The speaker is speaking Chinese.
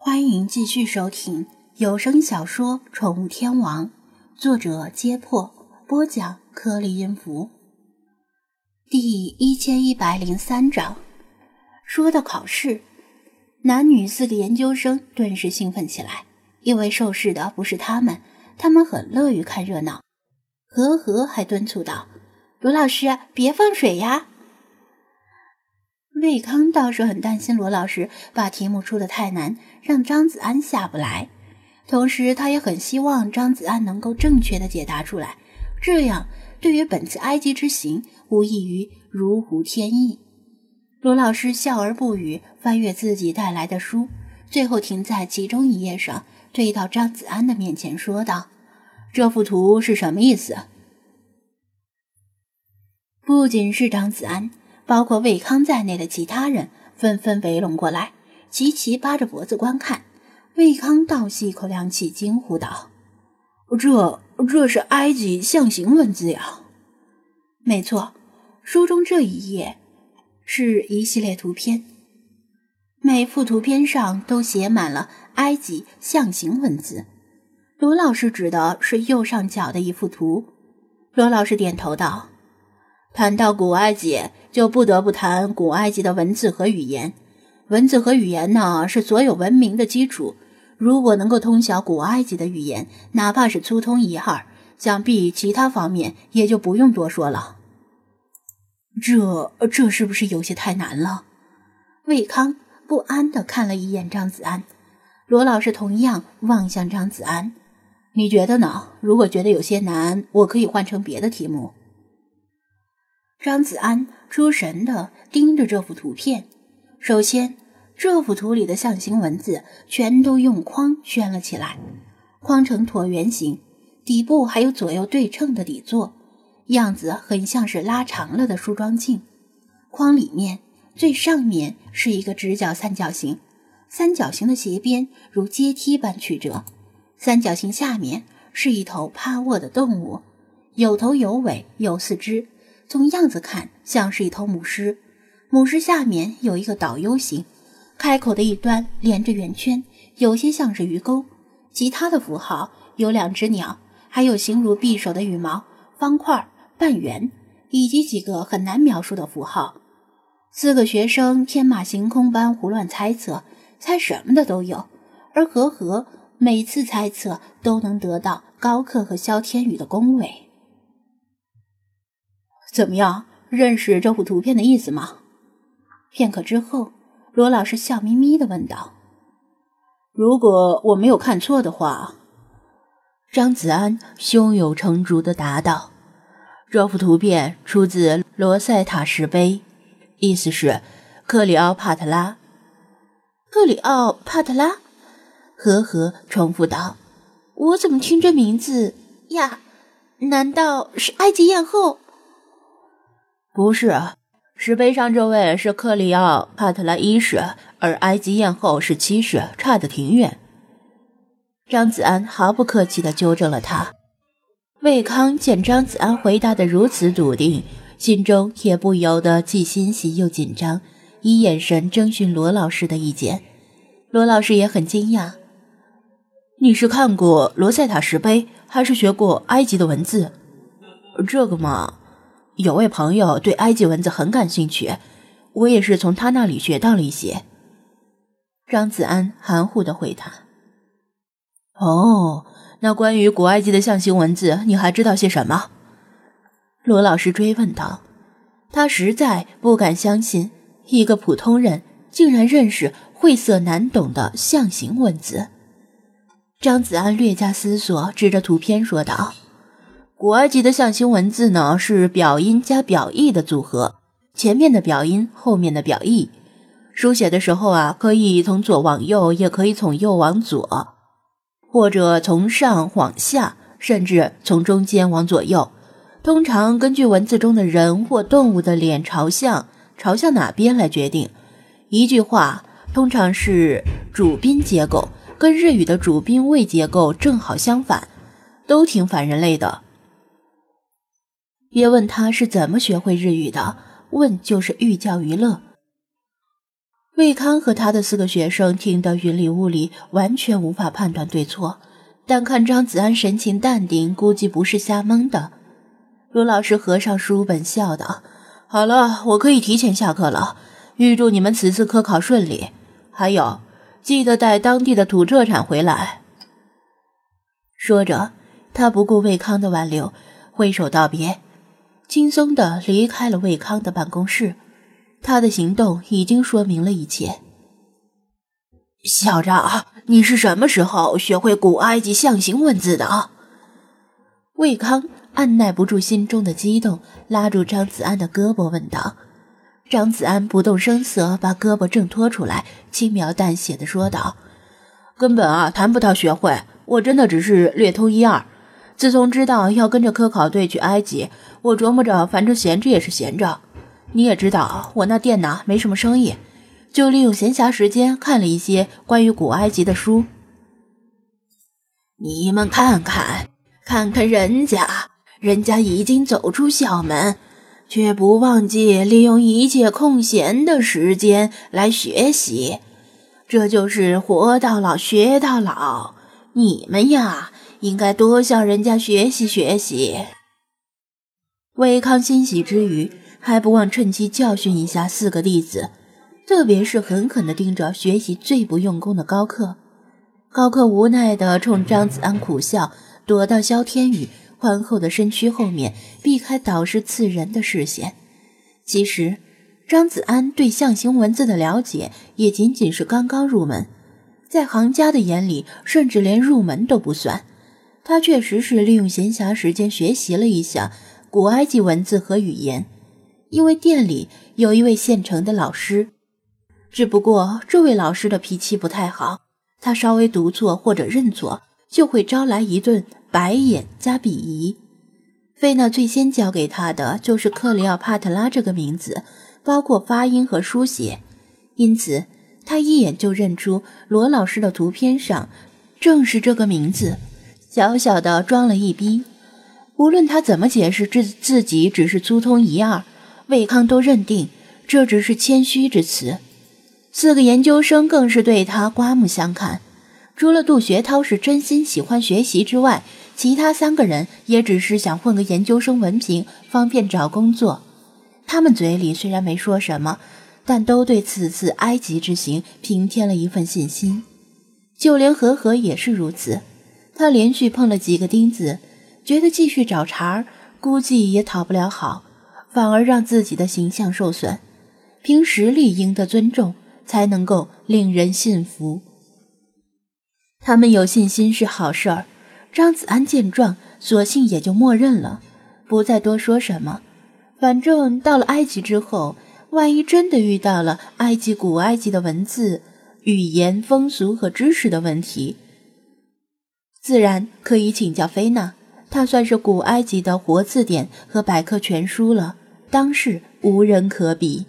欢迎继续收听有声小说《宠物天王》，作者：揭破，播讲：颗粒音符。第一千一百零三章。说到考试，男女四个研究生顿时兴奋起来，因为受试的不是他们，他们很乐于看热闹。和和还敦促道：“罗老师，别放水呀！”魏康倒是很担心罗老师把题目出的太难，让张子安下不来。同时，他也很希望张子安能够正确的解答出来，这样对于本次埃及之行无异于如虎添翼。罗老师笑而不语，翻阅自己带来的书，最后停在其中一页上，推到张子安的面前，说道：“这幅图是什么意思？”不仅是张子安。包括魏康在内的其他人纷纷围拢过来，齐齐扒着脖子观看。魏康倒吸一口凉气，惊呼道：“这这是埃及象形文字呀！”没错，书中这一页是一系列图片，每幅图片上都写满了埃及象形文字。罗老师指的是右上角的一幅图。罗老师点头道。谈到古埃及，就不得不谈古埃及的文字和语言。文字和语言呢，是所有文明的基础。如果能够通晓古埃及的语言，哪怕是粗通一二，想必其他方面也就不用多说了。这这是不是有些太难了？魏康不安地看了一眼张子安，罗老师同样望向张子安。你觉得呢？如果觉得有些难，我可以换成别的题目。张子安出神地盯着这幅图片。首先，这幅图里的象形文字全都用框圈了起来，框成椭圆形，底部还有左右对称的底座，样子很像是拉长了的梳妆镜。框里面最上面是一个直角三角形，三角形的斜边如阶梯般曲折。三角形下面是一头趴卧的动物，有头有尾有四肢。从样子看，像是一头母狮。母狮下面有一个倒 U 形，开口的一端连着圆圈，有些像是鱼钩。其他的符号有两只鸟，还有形如匕首的羽毛、方块、半圆，以及几个很难描述的符号。四个学生天马行空般胡乱猜测，猜什么的都有。而和和每次猜测都能得到高克和萧天宇的恭维。怎么样？认识这幅图片的意思吗？片刻之后，罗老师笑眯眯的问道：“如果我没有看错的话。”张子安胸有成竹的答道：“这幅图片出自罗塞塔石碑，意思是克里奥帕特拉。”克里奥帕特拉，呵呵，重复道：“我怎么听这名字呀？难道是埃及艳后？”不是，石碑上这位是克里奥帕特拉一世，而埃及艳后是七世，差得挺远。张子安毫不客气地纠正了他。魏康见张子安回答得如此笃定，心中也不由得既欣喜又紧张，以眼神征询罗老师的意见。罗老师也很惊讶：“你是看过罗塞塔石碑，还是学过埃及的文字？这个嘛。”有位朋友对埃及文字很感兴趣，我也是从他那里学到了一些。张子安含糊的回答：“哦，那关于古埃及的象形文字，你还知道些什么？”罗老师追问道。他实在不敢相信，一个普通人竟然认识晦涩难懂的象形文字。张子安略加思索，指着图片说道。古埃及的象形文字呢，是表音加表意的组合，前面的表音，后面的表意。书写的时候啊，可以从左往右，也可以从右往左，或者从上往下，甚至从中间往左右。通常根据文字中的人或动物的脸朝向朝向哪边来决定。一句话通常是主宾结构，跟日语的主宾谓结构正好相反，都挺反人类的。别问他是怎么学会日语的，问就是寓教于乐。魏康和他的四个学生听得云里雾里，完全无法判断对错。但看张子安神情淡定，估计不是瞎蒙的。卢老师合上书本，笑道：“好了，我可以提前下课了。预祝你们此次科考顺利。还有，记得带当地的土特产回来。”说着，他不顾魏康的挽留，挥手道别，轻松的离开了魏康的办公室。他的行动已经说明了一切。校长，你是什么时候学会古埃及象形文字的？魏康按耐不住心中的激动，拉住张子安的胳膊问道。张子安不动声色，把胳膊挣脱出来，轻描淡写的说道：“根本啊，谈不到学会，我真的只是略通一二。自从知道要跟着科考队去埃及，我琢磨着，反正闲着也是闲着。”你也知道，我那店呢没什么生意，就利用闲暇时间看了一些关于古埃及的书。你们看看，看看人家，人家已经走出校门，却不忘记利用一切空闲的时间来学习，这就是活到老学到老。你们呀，应该多向人家学习学习。魏康欣喜之余。还不忘趁机教训一下四个弟子，特别是狠狠地盯着学习最不用功的高克。高克无奈地冲张子安苦笑，躲到萧天宇宽厚的身躯后面，避开导师刺人的视线。其实，张子安对象形文字的了解也仅仅是刚刚入门，在行家的眼里，甚至连入门都不算。他确实是利用闲暇时间学习了一下古埃及文字和语言。因为店里有一位现成的老师，只不过这位老师的脾气不太好，他稍微读错或者认错，就会招来一顿白眼加鄙夷。菲娜最先教给他的就是克里奥帕特拉这个名字，包括发音和书写，因此他一眼就认出罗老师的图片上正是这个名字，小小的装了一逼。无论他怎么解释自自己只是粗通一二。魏康都认定这只是谦虚之词，四个研究生更是对他刮目相看。除了杜学涛是真心喜欢学习之外，其他三个人也只是想混个研究生文凭，方便找工作。他们嘴里虽然没说什么，但都对此次埃及之行平添了一份信心。就连和和也是如此，他连续碰了几个钉子，觉得继续找茬儿，估计也讨不了好。反而让自己的形象受损，凭实力赢得尊重，才能够令人信服。他们有信心是好事儿。张子安见状，索性也就默认了，不再多说什么。反正到了埃及之后，万一真的遇到了埃及古埃及的文字、语言、风俗和知识的问题，自然可以请教菲娜。她算是古埃及的活字典和百科全书了。当世无人可比。